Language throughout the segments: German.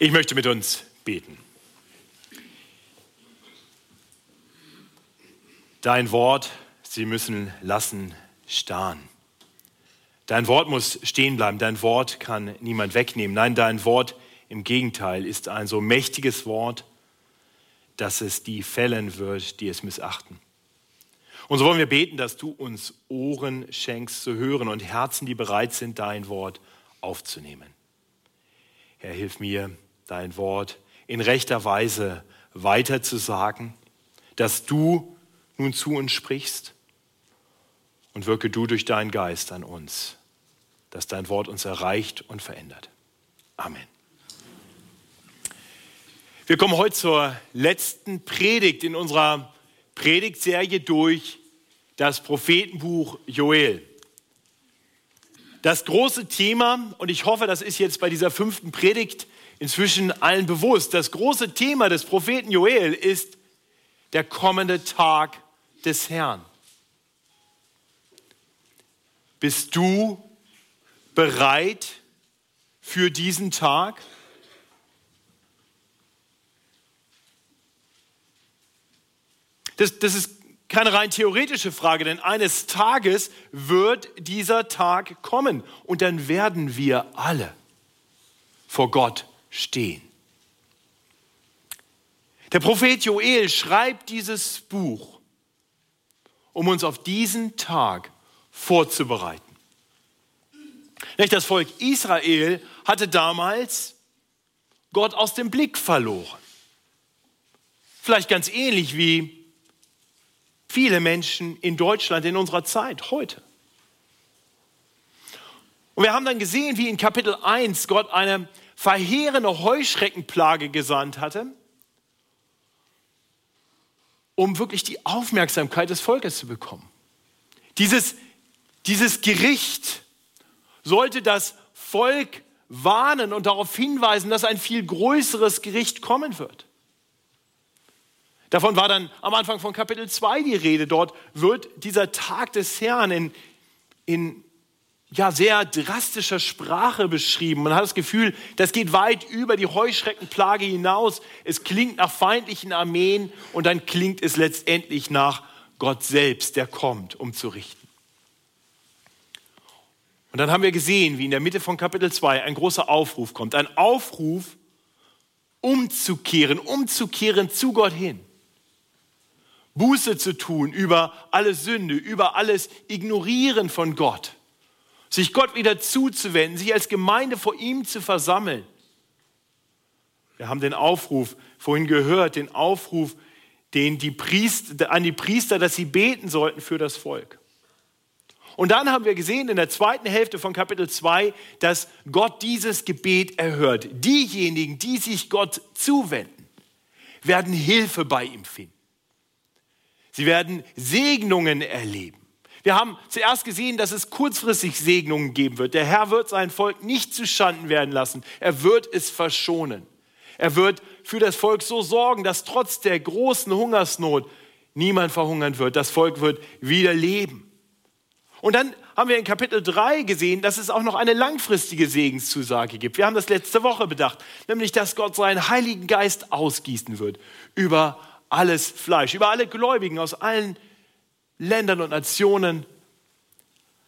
Ich möchte mit uns beten. Dein Wort, sie müssen lassen starren. Dein Wort muss stehen bleiben. Dein Wort kann niemand wegnehmen. Nein, dein Wort im Gegenteil ist ein so mächtiges Wort, dass es die fällen wird, die es missachten. Und so wollen wir beten, dass du uns Ohren schenkst zu hören und Herzen, die bereit sind, dein Wort aufzunehmen. Herr, hilf mir, dein Wort in rechter Weise weiterzusagen, dass du nun zu uns sprichst und wirke du durch deinen Geist an uns, dass dein Wort uns erreicht und verändert. Amen. Wir kommen heute zur letzten Predigt in unserer Predigtserie durch das Prophetenbuch Joel. Das große Thema, und ich hoffe, das ist jetzt bei dieser fünften Predigt inzwischen allen bewusst, das große Thema des Propheten Joel ist der kommende Tag des Herrn. Bist du bereit für diesen Tag? Das, das ist keine rein theoretische Frage, denn eines Tages wird dieser Tag kommen und dann werden wir alle vor Gott stehen. Der Prophet Joel schreibt dieses Buch, um uns auf diesen Tag vorzubereiten. Das Volk Israel hatte damals Gott aus dem Blick verloren. Vielleicht ganz ähnlich wie viele Menschen in Deutschland in unserer Zeit heute. Und wir haben dann gesehen, wie in Kapitel 1 Gott eine verheerende Heuschreckenplage gesandt hatte, um wirklich die Aufmerksamkeit des Volkes zu bekommen. Dieses, dieses Gericht sollte das Volk warnen und darauf hinweisen, dass ein viel größeres Gericht kommen wird. Davon war dann am Anfang von Kapitel 2 die Rede. Dort wird dieser Tag des Herrn in, in ja, sehr drastischer Sprache beschrieben. Man hat das Gefühl, das geht weit über die Heuschreckenplage hinaus. Es klingt nach feindlichen Armeen und dann klingt es letztendlich nach Gott selbst, der kommt, um zu richten. Und dann haben wir gesehen, wie in der Mitte von Kapitel 2 ein großer Aufruf kommt. Ein Aufruf, umzukehren, umzukehren zu Gott hin. Buße zu tun über alle Sünde, über alles Ignorieren von Gott sich Gott wieder zuzuwenden, sich als Gemeinde vor ihm zu versammeln. Wir haben den Aufruf vorhin gehört, den Aufruf den die Priester, an die Priester, dass sie beten sollten für das Volk. Und dann haben wir gesehen in der zweiten Hälfte von Kapitel 2, dass Gott dieses Gebet erhört. Diejenigen, die sich Gott zuwenden, werden Hilfe bei ihm finden. Sie werden Segnungen erleben. Wir haben zuerst gesehen, dass es kurzfristig Segnungen geben wird. Der Herr wird sein Volk nicht zu Schanden werden lassen. Er wird es verschonen. Er wird für das Volk so sorgen, dass trotz der großen Hungersnot niemand verhungern wird. Das Volk wird wieder leben. Und dann haben wir in Kapitel 3 gesehen, dass es auch noch eine langfristige Segenszusage gibt. Wir haben das letzte Woche bedacht, nämlich dass Gott seinen Heiligen Geist ausgießen wird über alles Fleisch, über alle Gläubigen aus allen Ländern und Nationen.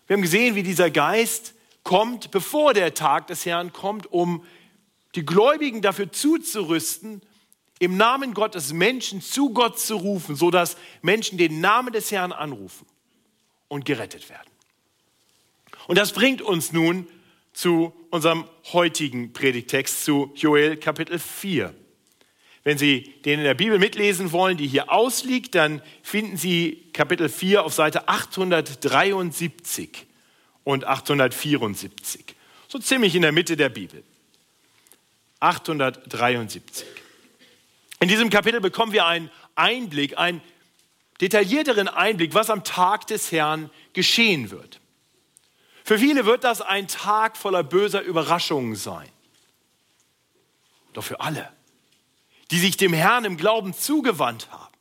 Wir haben gesehen, wie dieser Geist kommt, bevor der Tag des Herrn kommt, um die Gläubigen dafür zuzurüsten, im Namen Gottes Menschen zu Gott zu rufen, sodass Menschen den Namen des Herrn anrufen und gerettet werden. Und das bringt uns nun zu unserem heutigen Predigtext, zu Joel Kapitel 4. Wenn Sie den in der Bibel mitlesen wollen, die hier ausliegt, dann finden Sie Kapitel 4 auf Seite 873 und 874. So ziemlich in der Mitte der Bibel. 873. In diesem Kapitel bekommen wir einen Einblick, einen detaillierteren Einblick, was am Tag des Herrn geschehen wird. Für viele wird das ein Tag voller böser Überraschungen sein. Doch für alle die sich dem Herrn im Glauben zugewandt haben,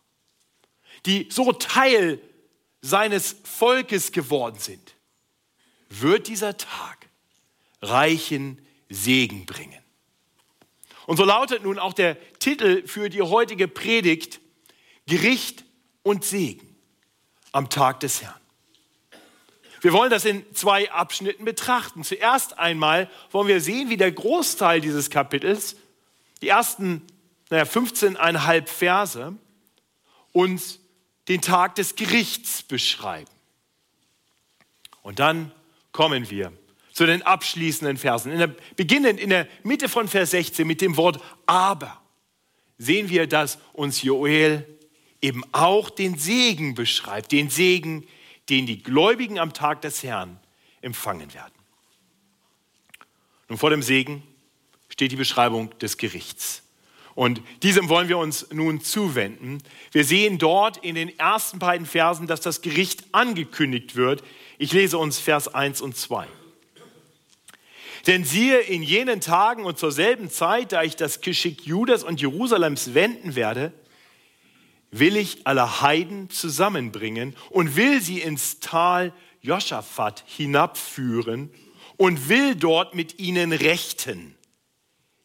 die so Teil seines Volkes geworden sind, wird dieser Tag reichen Segen bringen. Und so lautet nun auch der Titel für die heutige Predigt Gericht und Segen am Tag des Herrn. Wir wollen das in zwei Abschnitten betrachten. Zuerst einmal wollen wir sehen, wie der Großteil dieses Kapitels, die ersten naja, 15,5 Verse, uns den Tag des Gerichts beschreiben. Und dann kommen wir zu den abschließenden Versen. In der, beginnend in der Mitte von Vers 16 mit dem Wort aber sehen wir, dass uns Joel eben auch den Segen beschreibt, den Segen, den die Gläubigen am Tag des Herrn empfangen werden. Nun vor dem Segen steht die Beschreibung des Gerichts. Und diesem wollen wir uns nun zuwenden. Wir sehen dort in den ersten beiden Versen, dass das Gericht angekündigt wird. Ich lese uns Vers 1 und 2. Denn siehe, in jenen Tagen und zur selben Zeit, da ich das Geschick Judas und Jerusalems wenden werde, will ich alle Heiden zusammenbringen und will sie ins Tal Joschafat hinabführen und will dort mit ihnen rechten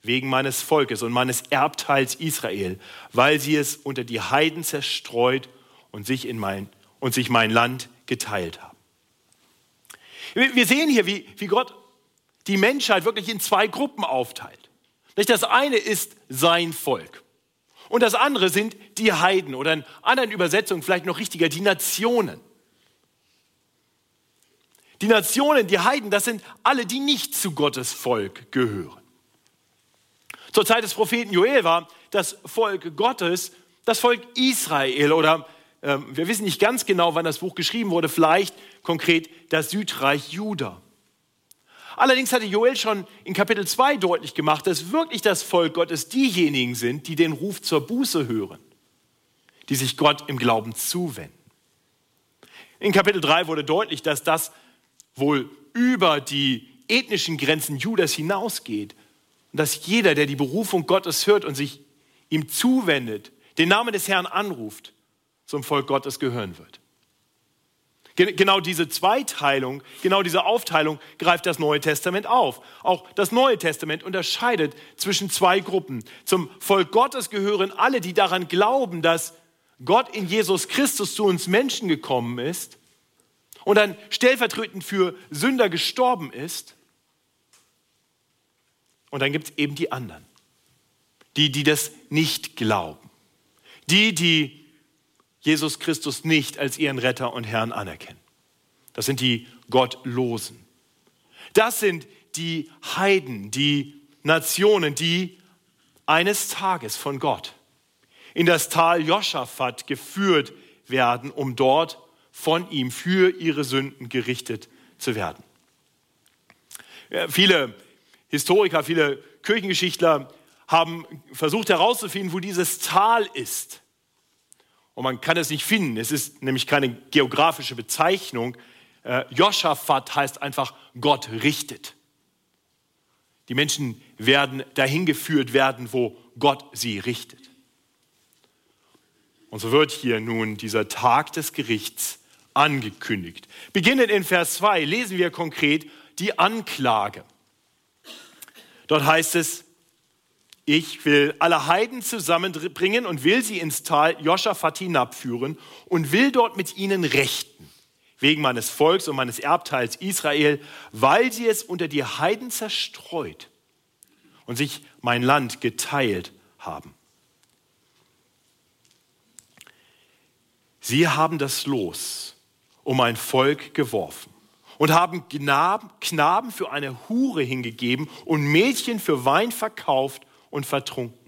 wegen meines Volkes und meines Erbteils Israel, weil sie es unter die Heiden zerstreut und sich, in mein, und sich mein Land geteilt haben. Wir sehen hier, wie, wie Gott die Menschheit wirklich in zwei Gruppen aufteilt. Das eine ist sein Volk. Und das andere sind die Heiden oder in anderen Übersetzungen vielleicht noch richtiger, die Nationen. Die Nationen, die Heiden, das sind alle, die nicht zu Gottes Volk gehören. Zur Zeit des Propheten Joel war das Volk Gottes das Volk Israel oder äh, wir wissen nicht ganz genau, wann das Buch geschrieben wurde, vielleicht konkret das Südreich Juda. Allerdings hatte Joel schon in Kapitel 2 deutlich gemacht, dass wirklich das Volk Gottes diejenigen sind, die den Ruf zur Buße hören, die sich Gott im Glauben zuwenden. In Kapitel 3 wurde deutlich, dass das wohl über die ethnischen Grenzen Judas hinausgeht und dass jeder, der die Berufung Gottes hört und sich ihm zuwendet, den Namen des Herrn anruft, zum Volk Gottes gehören wird. Genau diese Zweiteilung, genau diese Aufteilung greift das Neue Testament auf. Auch das Neue Testament unterscheidet zwischen zwei Gruppen. Zum Volk Gottes gehören alle, die daran glauben, dass Gott in Jesus Christus zu uns Menschen gekommen ist und dann stellvertretend für Sünder gestorben ist. Und dann gibt es eben die anderen, die, die das nicht glauben. Die, die Jesus Christus nicht als ihren Retter und Herrn anerkennen. Das sind die Gottlosen. Das sind die Heiden, die Nationen, die eines Tages von Gott in das Tal Joschafat geführt werden, um dort von ihm für ihre Sünden gerichtet zu werden. Viele Historiker, viele Kirchengeschichtler haben versucht herauszufinden, wo dieses Tal ist. Und man kann es nicht finden. Es ist nämlich keine geografische Bezeichnung. Äh, Joschafat heißt einfach, Gott richtet. Die Menschen werden dahin geführt werden, wo Gott sie richtet. Und so wird hier nun dieser Tag des Gerichts angekündigt. Beginnend in Vers 2 lesen wir konkret die Anklage. Dort heißt es, ich will alle Heiden zusammenbringen und will sie ins Tal Joschafat hinabführen und will dort mit ihnen rechten, wegen meines Volks und meines Erbteils Israel, weil sie es unter die Heiden zerstreut und sich mein Land geteilt haben. Sie haben das Los um ein Volk geworfen und haben Knaben für eine Hure hingegeben und Mädchen für Wein verkauft und vertrunken.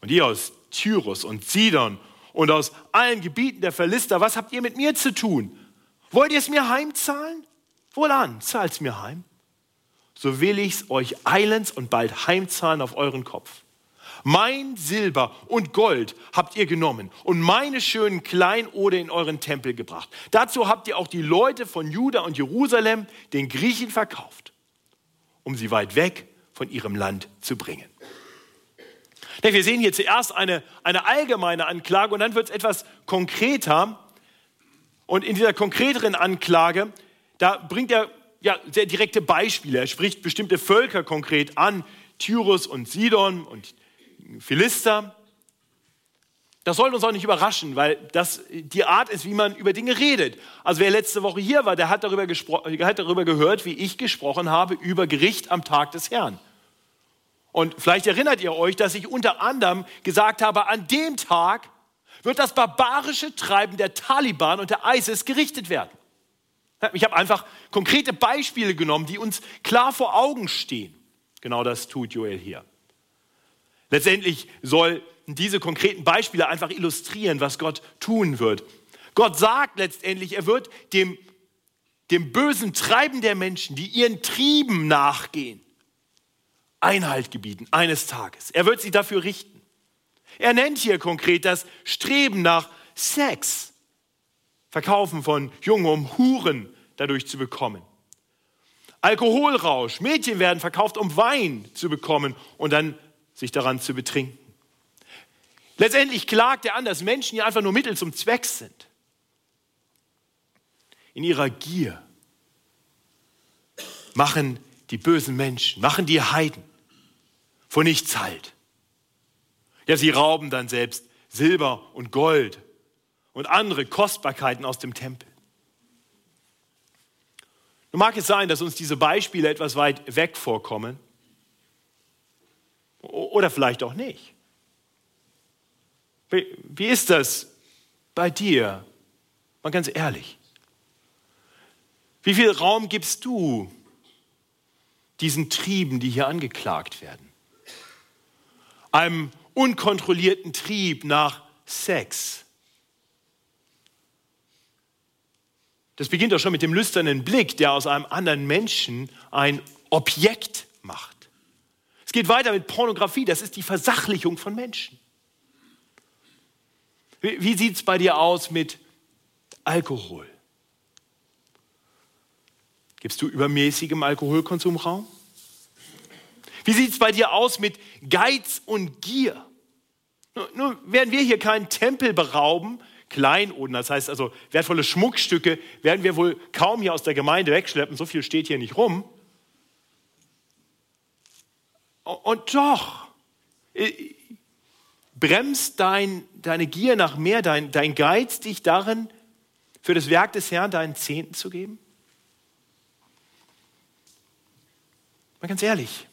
Und ihr aus Tyrus und Sidon und aus allen Gebieten der Philister, was habt ihr mit mir zu tun? Wollt ihr es mir heimzahlen? Wohlan, zahlt es mir heim. So will ich es euch eilends und bald heimzahlen auf euren Kopf. Mein Silber und Gold habt ihr genommen und meine schönen Kleinode in euren Tempel gebracht. Dazu habt ihr auch die Leute von Juda und Jerusalem den Griechen verkauft, um sie weit weg von ihrem Land zu bringen. Wir sehen hier zuerst eine, eine allgemeine Anklage und dann wird es etwas konkreter. Und in dieser konkreteren Anklage, da bringt er ja, sehr direkte Beispiele. Er spricht bestimmte Völker konkret an, Tyrus und Sidon und Philister. Das soll uns auch nicht überraschen, weil das die Art ist, wie man über Dinge redet. Also wer letzte Woche hier war, der hat darüber, hat darüber gehört, wie ich gesprochen habe über Gericht am Tag des Herrn. Und vielleicht erinnert ihr euch, dass ich unter anderem gesagt habe, an dem Tag wird das barbarische Treiben der Taliban und der ISIS gerichtet werden. Ich habe einfach konkrete Beispiele genommen, die uns klar vor Augen stehen. Genau das tut Joel hier. Letztendlich soll diese konkreten Beispiele einfach illustrieren, was Gott tun wird. Gott sagt letztendlich, er wird dem, dem bösen Treiben der Menschen, die ihren Trieben nachgehen, Einhalt gebieten eines Tages. Er wird sie dafür richten. Er nennt hier konkret das Streben nach Sex, Verkaufen von Jungen, um Huren dadurch zu bekommen. Alkoholrausch, Mädchen werden verkauft, um Wein zu bekommen und dann sich daran zu betrinken. Letztendlich klagt er an, dass Menschen hier einfach nur Mittel zum Zweck sind. In ihrer Gier machen die bösen Menschen, machen die Heiden vor nichts halt. Ja, sie rauben dann selbst Silber und Gold und andere Kostbarkeiten aus dem Tempel. Nun mag es sein, dass uns diese Beispiele etwas weit weg vorkommen oder vielleicht auch nicht. Wie, wie ist das bei dir? Mal ganz ehrlich. Wie viel Raum gibst du diesen Trieben, die hier angeklagt werden? Einem unkontrollierten Trieb nach Sex. Das beginnt doch schon mit dem lüsternen Blick, der aus einem anderen Menschen ein Objekt macht. Geht weiter mit Pornografie, das ist die Versachlichung von Menschen. Wie, wie sieht es bei dir aus mit Alkohol? Gibst du übermäßigem Alkoholkonsum Raum? Wie sieht es bei dir aus mit Geiz und Gier? Nun werden wir hier keinen Tempel berauben, Kleinoden, das heißt also wertvolle Schmuckstücke, werden wir wohl kaum hier aus der Gemeinde wegschleppen, so viel steht hier nicht rum. Und doch, äh, bremst dein, deine Gier nach mehr, dein, dein Geiz dich darin, für das Werk des Herrn deinen Zehnten zu geben? Mal ganz ehrlich,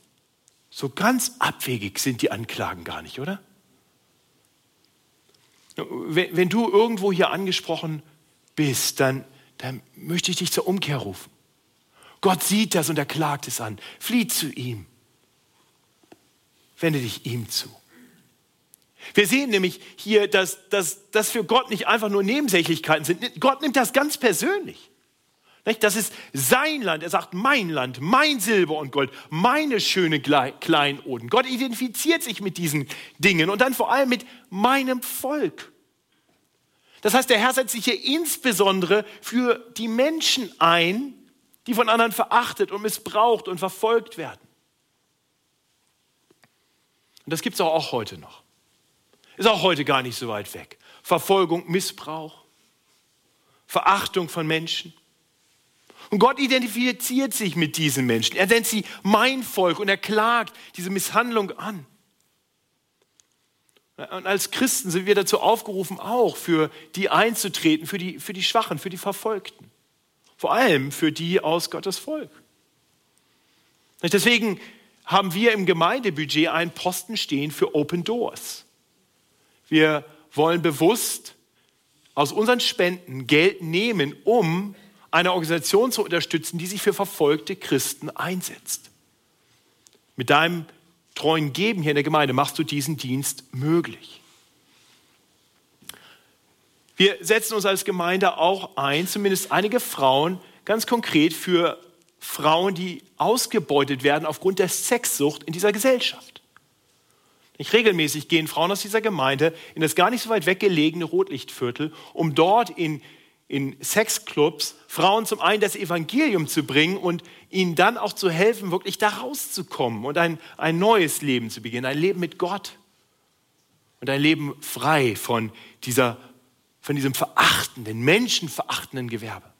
so ganz abwegig sind die Anklagen gar nicht, oder? Wenn, wenn du irgendwo hier angesprochen bist, dann, dann möchte ich dich zur Umkehr rufen. Gott sieht das und er klagt es an. Flieh zu ihm. Wende dich ihm zu. Wir sehen nämlich hier, dass das für Gott nicht einfach nur Nebensächlichkeiten sind. Gott nimmt das ganz persönlich. Das ist sein Land. Er sagt, mein Land, mein Silber und Gold, meine schöne Kleinoden. Gott identifiziert sich mit diesen Dingen und dann vor allem mit meinem Volk. Das heißt, der Herr setzt sich hier insbesondere für die Menschen ein, die von anderen verachtet und missbraucht und verfolgt werden. Und das gibt es auch heute noch. Ist auch heute gar nicht so weit weg. Verfolgung, Missbrauch, Verachtung von Menschen. Und Gott identifiziert sich mit diesen Menschen. Er nennt sie mein Volk und er klagt diese Misshandlung an. Und als Christen sind wir dazu aufgerufen, auch für die einzutreten, für die, für die Schwachen, für die Verfolgten. Vor allem für die aus Gottes Volk. Deswegen haben wir im Gemeindebudget einen Posten stehen für Open Doors. Wir wollen bewusst aus unseren Spenden Geld nehmen, um eine Organisation zu unterstützen, die sich für verfolgte Christen einsetzt. Mit deinem treuen Geben hier in der Gemeinde machst du diesen Dienst möglich. Wir setzen uns als Gemeinde auch ein, zumindest einige Frauen, ganz konkret für Frauen, die ausgebeutet werden aufgrund der Sexsucht in dieser Gesellschaft. Nicht regelmäßig gehen Frauen aus dieser Gemeinde in das gar nicht so weit weggelegene Rotlichtviertel, um dort in in Sexclubs Frauen zum einen das Evangelium zu bringen und ihnen dann auch zu helfen, wirklich da rauszukommen und ein, ein neues Leben zu beginnen, ein Leben mit Gott und ein Leben frei von, dieser, von diesem verachtenden, menschenverachtenden Gewerbe.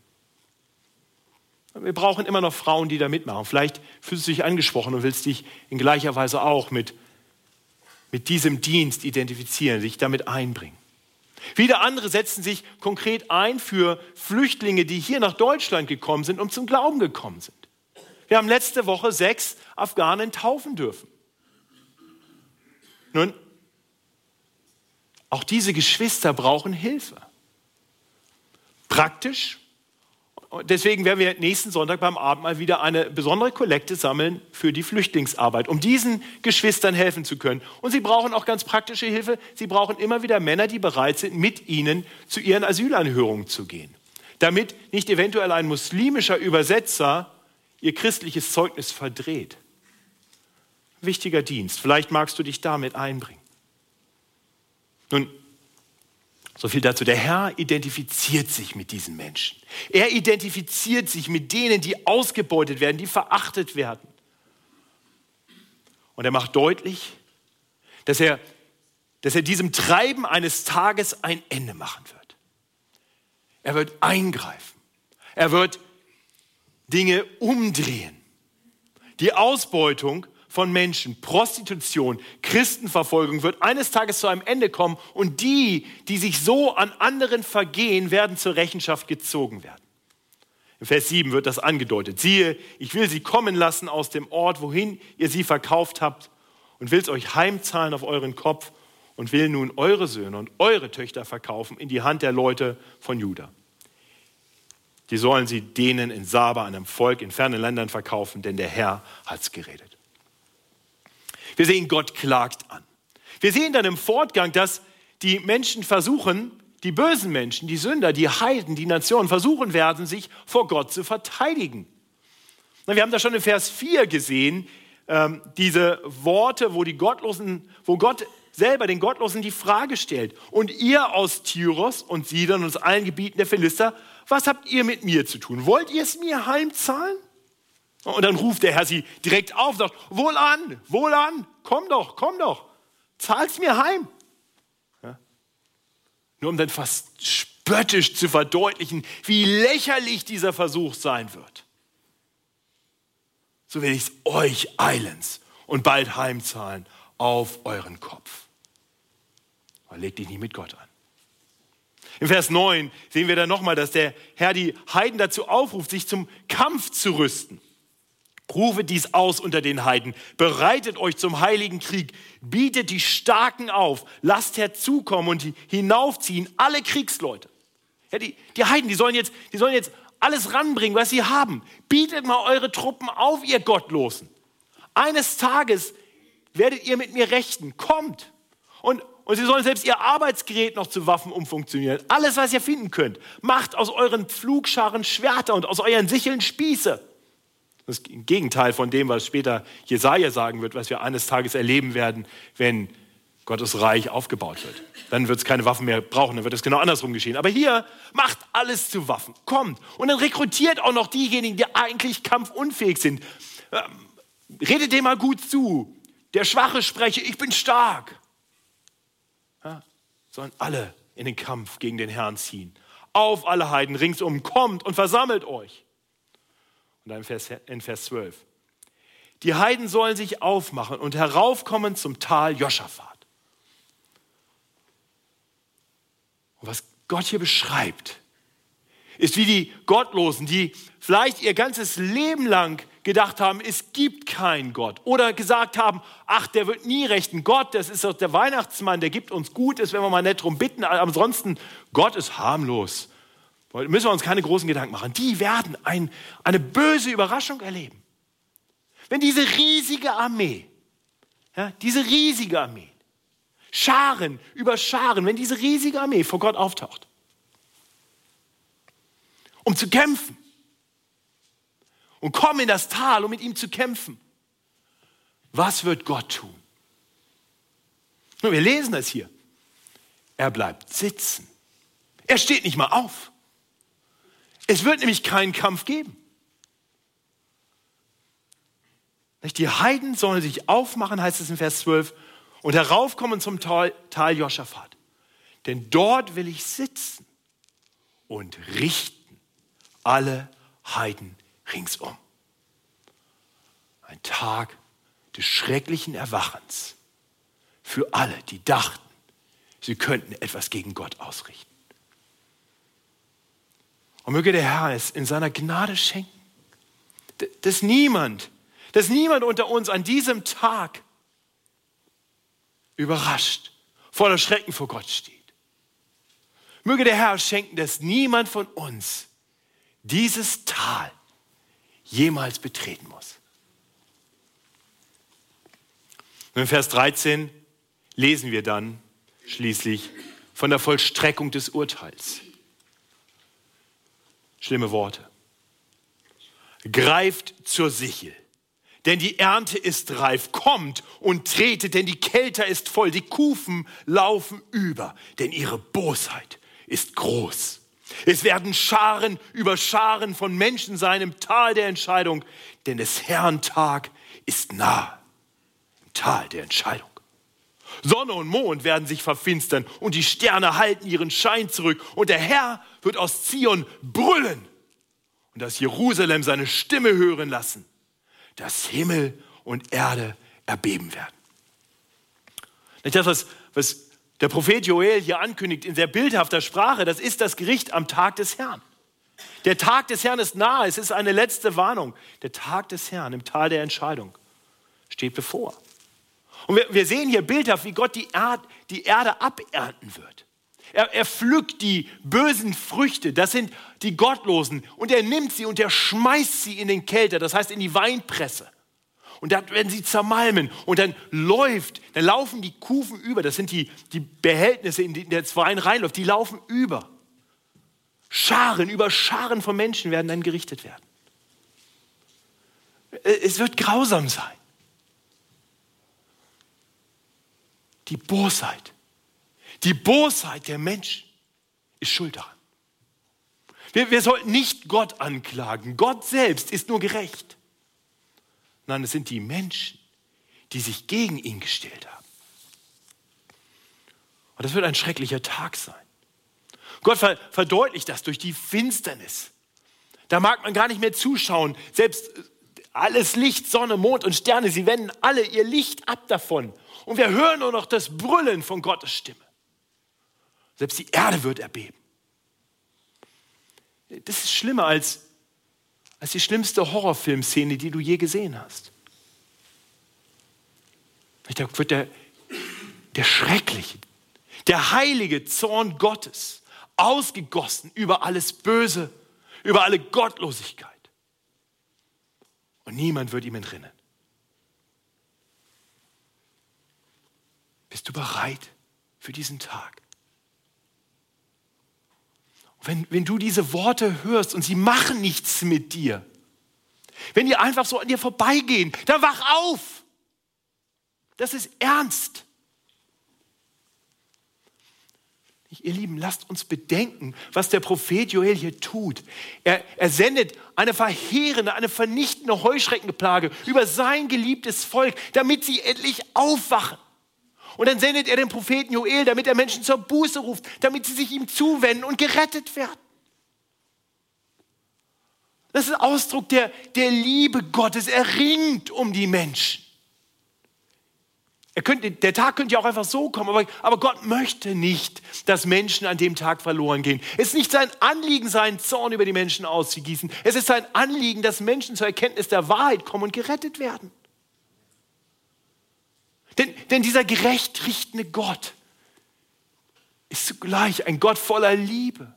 Wir brauchen immer noch Frauen, die da mitmachen. Vielleicht fühlst du dich angesprochen und willst dich in gleicher Weise auch mit, mit diesem Dienst identifizieren, dich damit einbringen. Wieder andere setzen sich konkret ein für Flüchtlinge, die hier nach Deutschland gekommen sind und zum Glauben gekommen sind. Wir haben letzte Woche sechs Afghanen taufen dürfen. Nun, auch diese Geschwister brauchen Hilfe. Praktisch. Deswegen werden wir nächsten Sonntag beim Abendmahl wieder eine besondere Kollekte sammeln für die Flüchtlingsarbeit, um diesen Geschwistern helfen zu können. Und sie brauchen auch ganz praktische Hilfe. Sie brauchen immer wieder Männer, die bereit sind, mit ihnen zu ihren Asylanhörungen zu gehen. Damit nicht eventuell ein muslimischer Übersetzer ihr christliches Zeugnis verdreht. Wichtiger Dienst. Vielleicht magst du dich damit einbringen. Nun, so viel dazu. Der Herr identifiziert sich mit diesen Menschen. Er identifiziert sich mit denen, die ausgebeutet werden, die verachtet werden. Und er macht deutlich, dass er, dass er diesem Treiben eines Tages ein Ende machen wird. Er wird eingreifen. Er wird Dinge umdrehen. Die Ausbeutung von Menschen, Prostitution, Christenverfolgung wird eines Tages zu einem Ende kommen und die, die sich so an anderen vergehen, werden zur Rechenschaft gezogen werden. In Vers 7 wird das angedeutet. Siehe, ich will sie kommen lassen aus dem Ort, wohin ihr sie verkauft habt und will es euch heimzahlen auf euren Kopf und will nun eure Söhne und eure Töchter verkaufen in die Hand der Leute von Juda. Die sollen sie denen in Saba, einem Volk in fernen Ländern verkaufen, denn der Herr hat's geredet. Wir sehen, Gott klagt an. Wir sehen dann im Fortgang, dass die Menschen versuchen, die bösen Menschen, die Sünder, die Heiden, die Nationen versuchen werden, sich vor Gott zu verteidigen. Wir haben das schon in Vers 4 gesehen, ähm, diese Worte, wo die Gottlosen, wo Gott selber den Gottlosen die Frage stellt. Und ihr aus Tyros und Sidon und aus allen Gebieten der Philister, was habt ihr mit mir zu tun? Wollt ihr es mir heimzahlen? Und dann ruft der Herr sie direkt auf und sagt, wohlan, wohlan, komm doch, komm doch, zahl's mir heim. Ja? Nur um dann fast spöttisch zu verdeutlichen, wie lächerlich dieser Versuch sein wird. So will ich es euch eilends und bald heimzahlen auf euren Kopf. Aber leg dich nicht mit Gott an. Im Vers 9 sehen wir dann nochmal, dass der Herr die Heiden dazu aufruft, sich zum Kampf zu rüsten. Rufe dies aus unter den Heiden. Bereitet euch zum heiligen Krieg. Bietet die Starken auf. Lasst herzukommen und hinaufziehen alle Kriegsleute. Ja, die, die Heiden, die sollen, jetzt, die sollen jetzt alles ranbringen, was sie haben. Bietet mal eure Truppen auf, ihr Gottlosen. Eines Tages werdet ihr mit mir rechten. Kommt. Und, und sie sollen selbst ihr Arbeitsgerät noch zu Waffen umfunktionieren. Alles, was ihr finden könnt. Macht aus euren Pflugscharen Schwerter und aus euren Sicheln Spieße. Das ist im Gegenteil von dem, was später Jesaja sagen wird, was wir eines Tages erleben werden, wenn Gottes Reich aufgebaut wird. Dann wird es keine Waffen mehr brauchen, dann wird es genau andersrum geschehen. Aber hier macht alles zu Waffen, kommt und dann rekrutiert auch noch diejenigen, die eigentlich kampfunfähig sind. Ähm, redet dem mal gut zu. Der Schwache spreche, ich bin stark. Ja, sollen alle in den Kampf gegen den Herrn ziehen. Auf alle Heiden ringsum, kommt und versammelt euch. Und dann in Vers, in Vers 12. Die Heiden sollen sich aufmachen und heraufkommen zum Tal Joschafat. Und was Gott hier beschreibt, ist wie die Gottlosen, die vielleicht ihr ganzes Leben lang gedacht haben, es gibt keinen Gott. Oder gesagt haben, ach, der wird nie rechten. Gott, das ist doch der Weihnachtsmann, der gibt uns Gutes, wenn wir mal nett drum bitten. Ansonsten, Gott ist harmlos müssen wir uns keine großen Gedanken machen. Die werden ein, eine böse Überraschung erleben. Wenn diese riesige Armee, ja, diese riesige Armee, Scharen über Scharen, wenn diese riesige Armee vor Gott auftaucht, um zu kämpfen und kommen in das Tal, um mit ihm zu kämpfen, was wird Gott tun? Nun, wir lesen das hier. Er bleibt sitzen. Er steht nicht mal auf. Es wird nämlich keinen Kampf geben. Die Heiden sollen sich aufmachen, heißt es in Vers 12, und heraufkommen zum Tal, Joschafat. Denn dort will ich sitzen und richten alle Heiden ringsum. Ein Tag des schrecklichen Erwachens für alle, die dachten, sie könnten etwas gegen Gott ausrichten. Und möge der Herr es in seiner Gnade schenken, dass niemand, dass niemand unter uns an diesem Tag überrascht, voller Schrecken vor Gott steht. Möge der Herr schenken, dass niemand von uns dieses Tal jemals betreten muss. Und in Vers 13 lesen wir dann schließlich von der Vollstreckung des Urteils. Schlimme Worte. Greift zur Sichel, denn die Ernte ist reif. Kommt und tretet, denn die Kälte ist voll. Die Kufen laufen über, denn ihre Bosheit ist groß. Es werden Scharen über Scharen von Menschen sein im Tal der Entscheidung, denn des Herrn Tag ist nah. Im Tal der Entscheidung. Sonne und Mond werden sich verfinstern und die Sterne halten ihren Schein zurück und der Herr wird aus Zion brüllen und das Jerusalem seine Stimme hören lassen, dass Himmel und Erde erbeben werden. Das, was, was der Prophet Joel hier ankündigt in sehr bildhafter Sprache, das ist das Gericht am Tag des Herrn. Der Tag des Herrn ist nahe, es ist eine letzte Warnung. Der Tag des Herrn im Tal der Entscheidung steht bevor. Und wir, wir sehen hier bildhaft, wie Gott die, Erd, die Erde abernten wird. Er, er pflückt die bösen Früchte, das sind die Gottlosen, und er nimmt sie und er schmeißt sie in den Kelter, das heißt in die Weinpresse. Und dann werden sie zermalmen und dann läuft, dann laufen die Kufen über, das sind die, die Behältnisse, in die der Wein reinläuft, die laufen über. Scharen, über Scharen von Menschen werden dann gerichtet werden. Es wird grausam sein. Die Bosheit, die Bosheit der Menschen ist schuld daran. Wir, wir sollten nicht Gott anklagen. Gott selbst ist nur gerecht. Nein, es sind die Menschen, die sich gegen ihn gestellt haben. Und das wird ein schrecklicher Tag sein. Gott verdeutlicht das durch die Finsternis. Da mag man gar nicht mehr zuschauen. Selbst alles Licht, Sonne, Mond und Sterne, sie wenden alle ihr Licht ab davon. Und wir hören nur noch das Brüllen von Gottes Stimme. Selbst die Erde wird erbeben. Das ist schlimmer als als die schlimmste Horrorfilmszene, die du je gesehen hast. Da wird der, der schreckliche, der heilige Zorn Gottes ausgegossen über alles Böse, über alle Gottlosigkeit. Und niemand wird ihm entrinnen. Bist du bereit für diesen Tag? Wenn, wenn du diese Worte hörst und sie machen nichts mit dir, wenn die einfach so an dir vorbeigehen, dann wach auf. Das ist ernst. Ihr Lieben, lasst uns bedenken, was der Prophet Joel hier tut. Er, er sendet eine verheerende, eine vernichtende Heuschreckenplage über sein geliebtes Volk, damit sie endlich aufwachen. Und dann sendet er den Propheten Joel, damit er Menschen zur Buße ruft, damit sie sich ihm zuwenden und gerettet werden. Das ist Ausdruck der, der Liebe Gottes. Er ringt um die Menschen. Könnte, der Tag könnte ja auch einfach so kommen, aber, aber Gott möchte nicht, dass Menschen an dem Tag verloren gehen. Es ist nicht sein Anliegen, seinen Zorn über die Menschen auszugießen. Es ist sein Anliegen, dass Menschen zur Erkenntnis der Wahrheit kommen und gerettet werden. Denn, denn dieser gerecht richtende Gott ist zugleich ein Gott voller Liebe,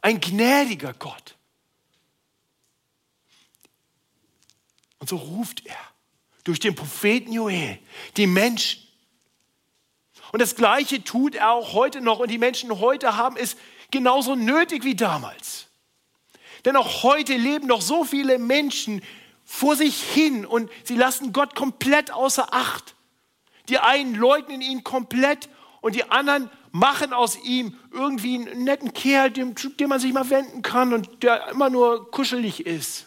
ein gnädiger Gott. Und so ruft er durch den Propheten Joel die Menschen. Und das Gleiche tut er auch heute noch. Und die Menschen heute haben es genauso nötig wie damals. Denn auch heute leben noch so viele Menschen vor sich hin und sie lassen Gott komplett außer Acht. Die einen leugnen ihn komplett und die anderen machen aus ihm irgendwie einen netten Kerl, dem, dem man sich mal wenden kann und der immer nur kuschelig ist.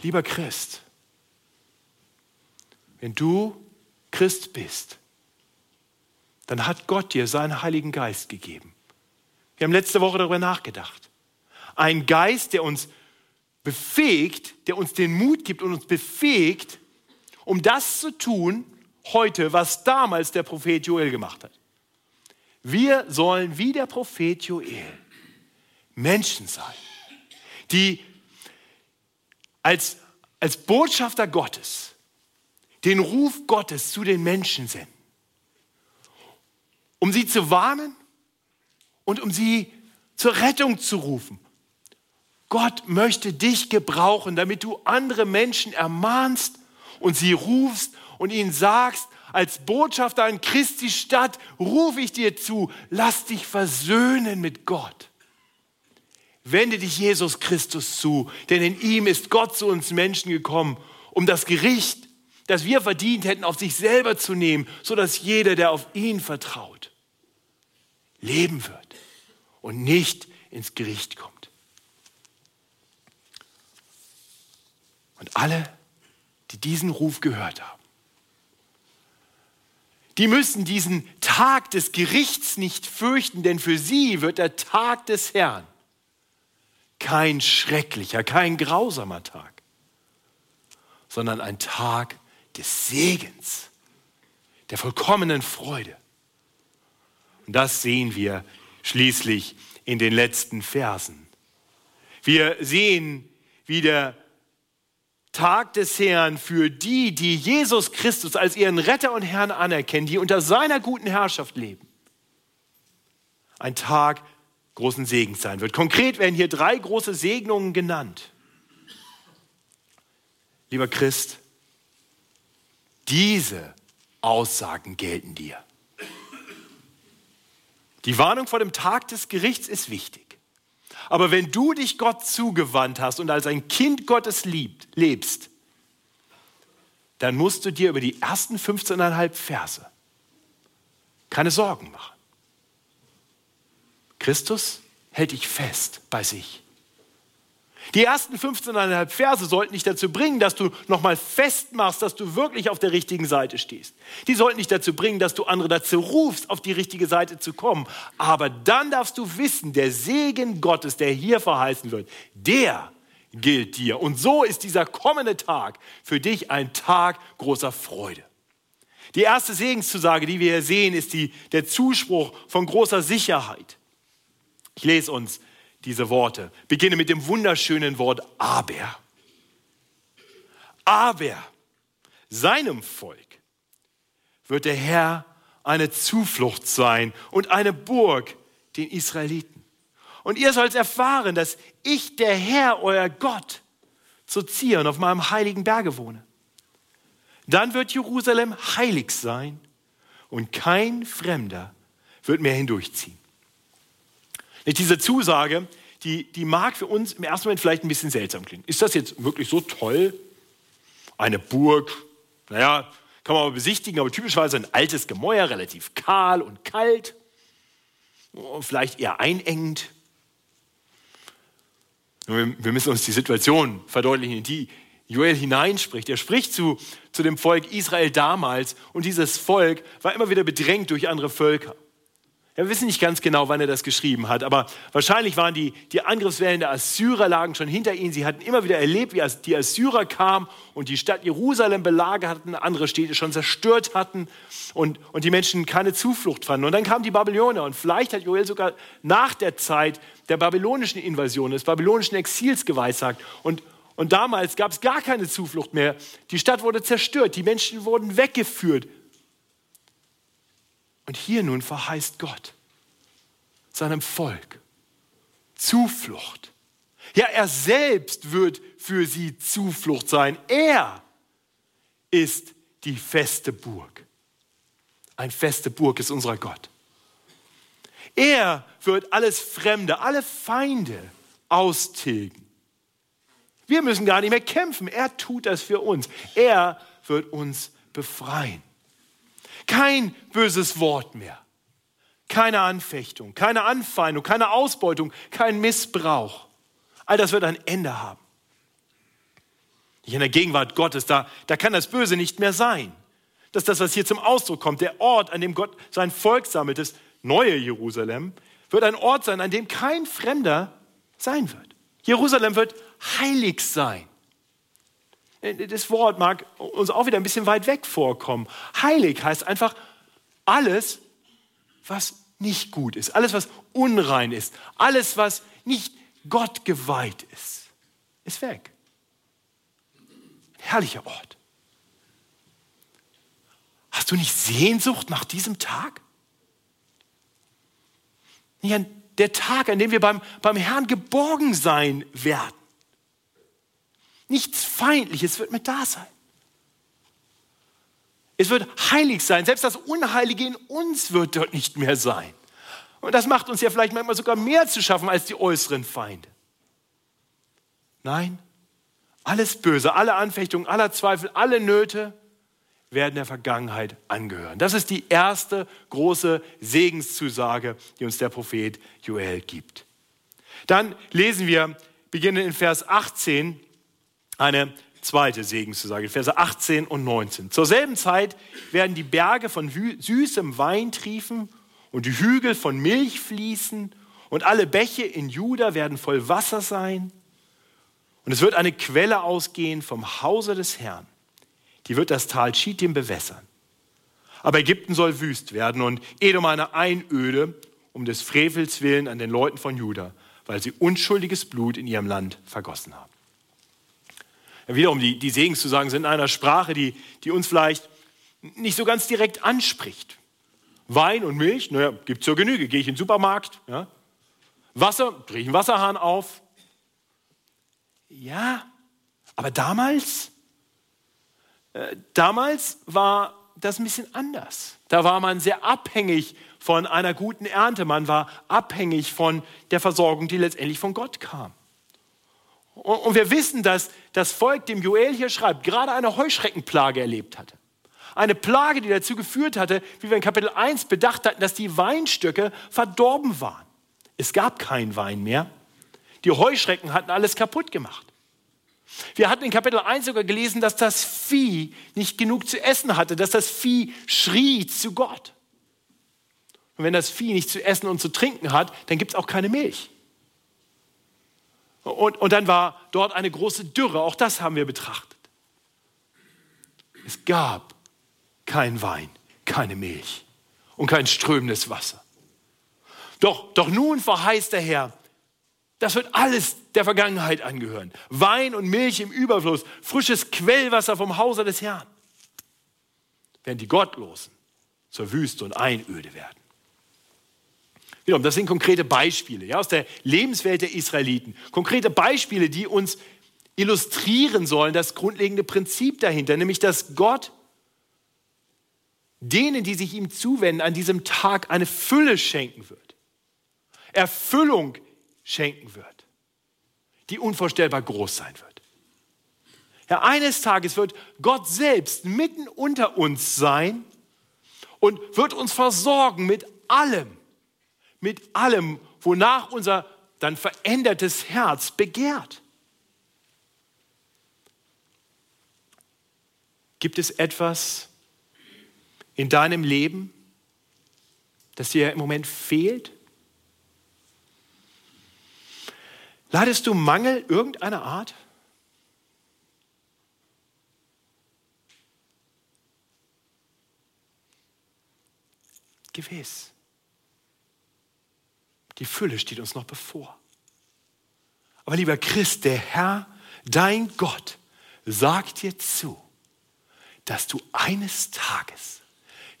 Lieber Christ, wenn du Christ bist, dann hat Gott dir seinen Heiligen Geist gegeben. Wir haben letzte Woche darüber nachgedacht. Ein Geist, der uns befähigt, der uns den Mut gibt und uns befähigt, um das zu tun heute, was damals der Prophet Joel gemacht hat. Wir sollen wie der Prophet Joel Menschen sein, die als, als Botschafter Gottes den Ruf Gottes zu den Menschen senden, um sie zu warnen und um sie zur Rettung zu rufen. Gott möchte dich gebrauchen, damit du andere Menschen ermahnst und sie rufst und ihnen sagst, als Botschafter an Christi Stadt rufe ich dir zu, lass dich versöhnen mit Gott. Wende dich Jesus Christus zu, denn in ihm ist Gott zu uns Menschen gekommen, um das Gericht, das wir verdient hätten, auf sich selber zu nehmen, sodass jeder, der auf ihn vertraut, leben wird und nicht ins Gericht kommt. Und alle, die diesen Ruf gehört haben, die müssen diesen Tag des Gerichts nicht fürchten, denn für sie wird der Tag des Herrn kein schrecklicher, kein grausamer Tag, sondern ein Tag des Segens, der vollkommenen Freude. Und das sehen wir schließlich in den letzten Versen. Wir sehen, wie der Tag des Herrn für die, die Jesus Christus als ihren Retter und Herrn anerkennen, die unter seiner guten Herrschaft leben, ein Tag großen Segens sein wird. Konkret werden hier drei große Segnungen genannt. Lieber Christ, diese Aussagen gelten dir. Die Warnung vor dem Tag des Gerichts ist wichtig. Aber wenn du dich Gott zugewandt hast und als ein Kind Gottes liebt, lebst, dann musst du dir über die ersten 15,5 Verse keine Sorgen machen. Christus hält dich fest bei sich. Die ersten 15,5 Verse sollten dich dazu bringen, dass du nochmal festmachst, dass du wirklich auf der richtigen Seite stehst. Die sollten dich dazu bringen, dass du andere dazu rufst, auf die richtige Seite zu kommen. Aber dann darfst du wissen, der Segen Gottes, der hier verheißen wird, der gilt dir. Und so ist dieser kommende Tag für dich ein Tag großer Freude. Die erste Segenszusage, die wir hier sehen, ist die, der Zuspruch von großer Sicherheit. Ich lese uns diese Worte. Beginne mit dem wunderschönen Wort aber. Aber seinem Volk wird der Herr eine Zuflucht sein und eine Burg den Israeliten. Und ihr sollt erfahren, dass ich, der Herr, euer Gott, zu Zion auf meinem heiligen Berge wohne. Dann wird Jerusalem heilig sein und kein Fremder wird mehr hindurchziehen. Diese Zusage, die, die mag für uns im ersten Moment vielleicht ein bisschen seltsam klingen. Ist das jetzt wirklich so toll? Eine Burg, naja, kann man mal besichtigen, aber typischerweise ein altes Gemäuer, relativ kahl und kalt, vielleicht eher einengend. Wir müssen uns die Situation verdeutlichen, in die Joel hineinspricht. Er spricht zu, zu dem Volk Israel damals und dieses Volk war immer wieder bedrängt durch andere Völker. Wir wissen nicht ganz genau, wann er das geschrieben hat, aber wahrscheinlich waren die, die Angriffswellen der Assyrer lagen schon hinter ihnen. Sie hatten immer wieder erlebt, wie die Assyrer kamen und die Stadt Jerusalem belagert hatten, andere Städte schon zerstört hatten und, und die Menschen keine Zuflucht fanden. Und dann kamen die Babylonier und vielleicht hat Joel sogar nach der Zeit der babylonischen Invasion, des babylonischen Exils geweissagt. Und, und damals gab es gar keine Zuflucht mehr. Die Stadt wurde zerstört, die Menschen wurden weggeführt. Und hier nun verheißt Gott seinem Volk Zuflucht. Ja, er selbst wird für sie Zuflucht sein. Er ist die feste Burg. Ein feste Burg ist unser Gott. Er wird alles Fremde, alle Feinde austilgen. Wir müssen gar nicht mehr kämpfen. Er tut das für uns. Er wird uns befreien. Kein böses Wort mehr. Keine Anfechtung, keine Anfeindung, keine Ausbeutung, kein Missbrauch. All das wird ein Ende haben. Nicht in der Gegenwart Gottes, da, da kann das Böse nicht mehr sein. Das ist das, was hier zum Ausdruck kommt. Der Ort, an dem Gott sein Volk sammelt, das neue Jerusalem, wird ein Ort sein, an dem kein Fremder sein wird. Jerusalem wird heilig sein. Das Wort mag uns auch wieder ein bisschen weit weg vorkommen. Heilig heißt einfach alles, was nicht gut ist, alles, was unrein ist, alles, was nicht Gott geweiht ist, ist weg. Herrlicher Ort. Hast du nicht Sehnsucht nach diesem Tag? Nicht an der Tag, an dem wir beim, beim Herrn geborgen sein werden. Nichts Feindliches wird mit da sein. Es wird heilig sein. Selbst das Unheilige in uns wird dort nicht mehr sein. Und das macht uns ja vielleicht manchmal sogar mehr zu schaffen als die äußeren Feinde. Nein, alles Böse, alle Anfechtungen, aller Zweifel, alle Nöte werden der Vergangenheit angehören. Das ist die erste große Segenszusage, die uns der Prophet Joel gibt. Dann lesen wir, beginnen in Vers 18, eine zweite Segenszusage, Verse 18 und 19. Zur selben Zeit werden die Berge von süßem Wein triefen und die Hügel von Milch fließen und alle Bäche in Juda werden voll Wasser sein. Und es wird eine Quelle ausgehen vom Hause des Herrn. Die wird das Tal Schittim bewässern. Aber Ägypten soll wüst werden und Edom eine Einöde um des Frevels willen an den Leuten von Juda, weil sie unschuldiges Blut in ihrem Land vergossen haben wiederum die, die Segenszusagen sind in einer Sprache, die, die uns vielleicht nicht so ganz direkt anspricht. Wein und Milch, naja, gibt es zur Genüge. Gehe ich in den Supermarkt, ja? Wasser, drehe ich einen Wasserhahn auf. Ja, aber damals, äh, damals war das ein bisschen anders. Da war man sehr abhängig von einer guten Ernte. Man war abhängig von der Versorgung, die letztendlich von Gott kam. Und wir wissen, dass das Volk, dem Joel hier schreibt, gerade eine Heuschreckenplage erlebt hatte. Eine Plage, die dazu geführt hatte, wie wir in Kapitel 1 bedacht hatten, dass die Weinstöcke verdorben waren. Es gab keinen Wein mehr. Die Heuschrecken hatten alles kaputt gemacht. Wir hatten in Kapitel 1 sogar gelesen, dass das Vieh nicht genug zu essen hatte, dass das Vieh schrie zu Gott. Und wenn das Vieh nicht zu essen und zu trinken hat, dann gibt es auch keine Milch. Und, und dann war dort eine große Dürre, auch das haben wir betrachtet. Es gab kein Wein, keine Milch und kein strömendes Wasser. Doch, doch nun verheißt der Herr, das wird alles der Vergangenheit angehören. Wein und Milch im Überfluss, frisches Quellwasser vom Hause des Herrn. Während die Gottlosen zur Wüste und Einöde werden. Das sind konkrete Beispiele ja, aus der Lebenswelt der Israeliten. Konkrete Beispiele, die uns illustrieren sollen, das grundlegende Prinzip dahinter, nämlich dass Gott denen, die sich ihm zuwenden, an diesem Tag eine Fülle schenken wird. Erfüllung schenken wird, die unvorstellbar groß sein wird. Ja, eines Tages wird Gott selbst mitten unter uns sein und wird uns versorgen mit allem, mit allem, wonach unser dann verändertes Herz begehrt. Gibt es etwas in deinem Leben, das dir im Moment fehlt? Leidest du Mangel irgendeiner Art? Gewiss. Die Fülle steht uns noch bevor. Aber lieber Christ, der Herr, dein Gott, sagt dir zu, dass du eines Tages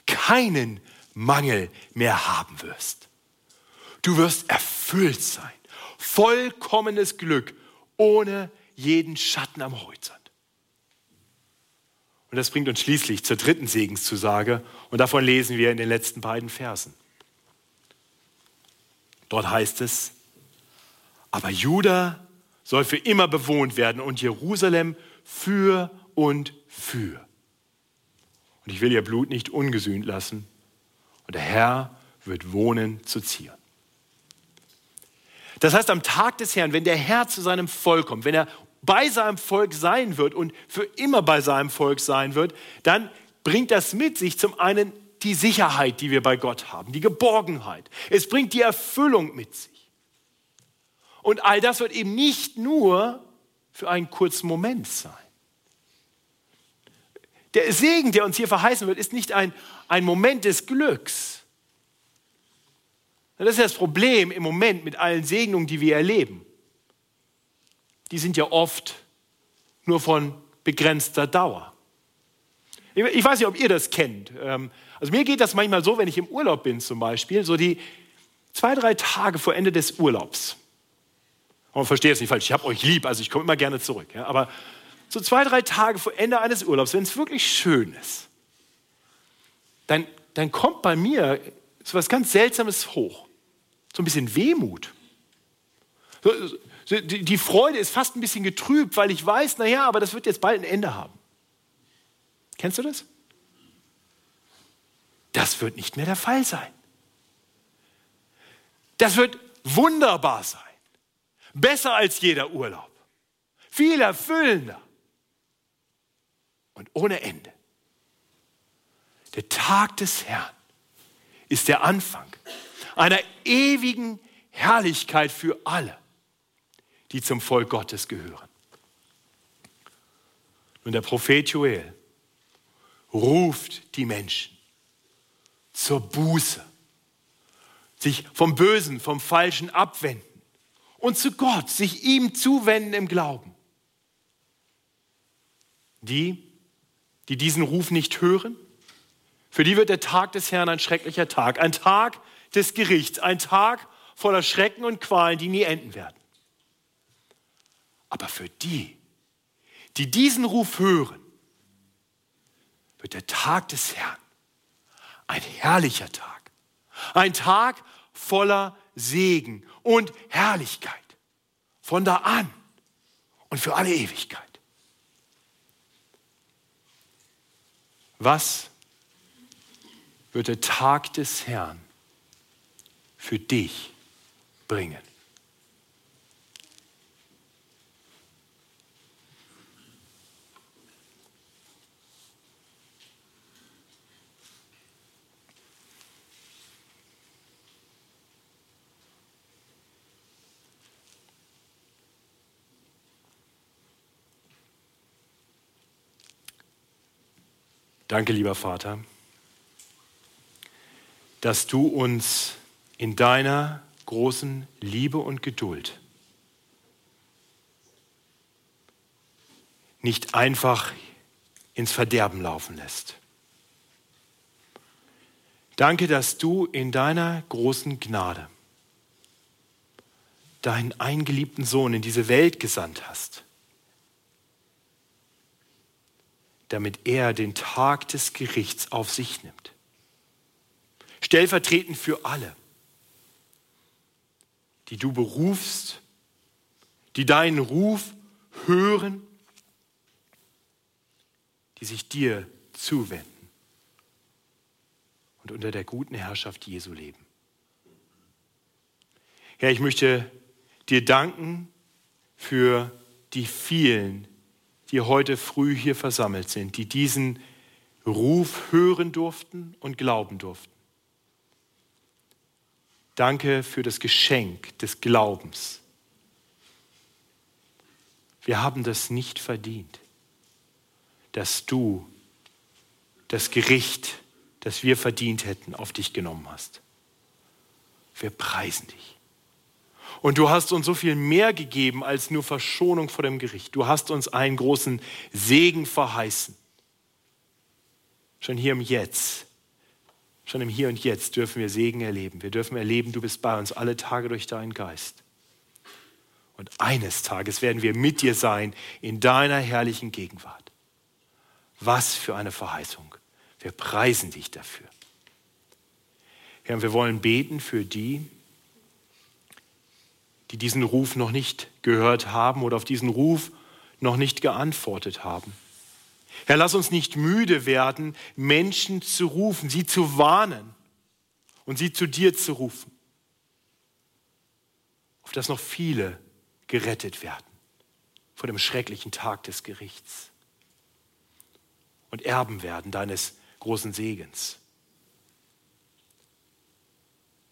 keinen Mangel mehr haben wirst. Du wirst erfüllt sein, vollkommenes Glück, ohne jeden Schatten am Horizont. Und das bringt uns schließlich zur dritten Segenszusage und davon lesen wir in den letzten beiden Versen. Dort heißt es, aber Juda soll für immer bewohnt werden und Jerusalem für und für. Und ich will ihr Blut nicht ungesühnt lassen. Und der Herr wird wohnen zu Zion. Das heißt, am Tag des Herrn, wenn der Herr zu seinem Volk kommt, wenn er bei seinem Volk sein wird und für immer bei seinem Volk sein wird, dann bringt das mit sich zum einen die Sicherheit, die wir bei Gott haben, die Geborgenheit. Es bringt die Erfüllung mit sich. Und all das wird eben nicht nur für einen kurzen Moment sein. Der Segen, der uns hier verheißen wird, ist nicht ein, ein Moment des Glücks. Das ist das Problem im Moment mit allen Segnungen, die wir erleben. Die sind ja oft nur von begrenzter Dauer. Ich weiß nicht, ob ihr das kennt. Ähm, also mir geht das manchmal so, wenn ich im Urlaub bin zum Beispiel, so die zwei, drei Tage vor Ende des Urlaubs. Und verstehe es nicht falsch, ich habe euch lieb, also ich komme immer gerne zurück. Aber so zwei, drei Tage vor Ende eines Urlaubs, wenn es wirklich schön ist, dann, dann kommt bei mir so was ganz Seltsames hoch. So ein bisschen Wehmut. Die Freude ist fast ein bisschen getrübt, weil ich weiß, naja, aber das wird jetzt bald ein Ende haben. Kennst du das? Das wird nicht mehr der Fall sein. Das wird wunderbar sein. Besser als jeder Urlaub. Viel erfüllender. Und ohne Ende. Der Tag des Herrn ist der Anfang einer ewigen Herrlichkeit für alle, die zum Volk Gottes gehören. Und der Prophet Joel ruft die Menschen zur Buße, sich vom Bösen, vom Falschen abwenden und zu Gott, sich ihm zuwenden im Glauben. Die, die diesen Ruf nicht hören, für die wird der Tag des Herrn ein schrecklicher Tag, ein Tag des Gerichts, ein Tag voller Schrecken und Qualen, die nie enden werden. Aber für die, die diesen Ruf hören, wird der Tag des Herrn ein herrlicher Tag, ein Tag voller Segen und Herrlichkeit. Von da an und für alle Ewigkeit. Was wird der Tag des Herrn für dich bringen? Danke, lieber Vater, dass du uns in deiner großen Liebe und Geduld nicht einfach ins Verderben laufen lässt. Danke, dass du in deiner großen Gnade deinen eingeliebten Sohn in diese Welt gesandt hast damit er den Tag des Gerichts auf sich nimmt. Stellvertretend für alle, die du berufst, die deinen Ruf hören, die sich dir zuwenden und unter der guten Herrschaft Jesu leben. Herr, ich möchte dir danken für die vielen, die heute früh hier versammelt sind, die diesen Ruf hören durften und glauben durften. Danke für das Geschenk des Glaubens. Wir haben das nicht verdient, dass du das Gericht, das wir verdient hätten, auf dich genommen hast. Wir preisen dich. Und du hast uns so viel mehr gegeben als nur Verschonung vor dem Gericht. Du hast uns einen großen Segen verheißen. Schon hier im Jetzt, schon im Hier und Jetzt dürfen wir Segen erleben. Wir dürfen erleben, du bist bei uns alle Tage durch deinen Geist. Und eines Tages werden wir mit dir sein in deiner herrlichen Gegenwart. Was für eine Verheißung. Wir preisen dich dafür. Herr, wir wollen beten für die, die diesen Ruf noch nicht gehört haben oder auf diesen Ruf noch nicht geantwortet haben. Herr, lass uns nicht müde werden, Menschen zu rufen, sie zu warnen und sie zu dir zu rufen, auf dass noch viele gerettet werden vor dem schrecklichen Tag des Gerichts und erben werden deines großen Segens.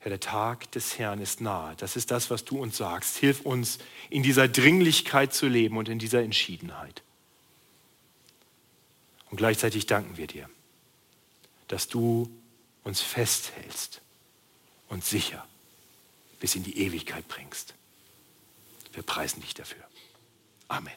Herr, der Tag des Herrn ist nahe. Das ist das, was du uns sagst. Hilf uns, in dieser Dringlichkeit zu leben und in dieser Entschiedenheit. Und gleichzeitig danken wir dir, dass du uns festhältst und sicher bis in die Ewigkeit bringst. Wir preisen dich dafür. Amen.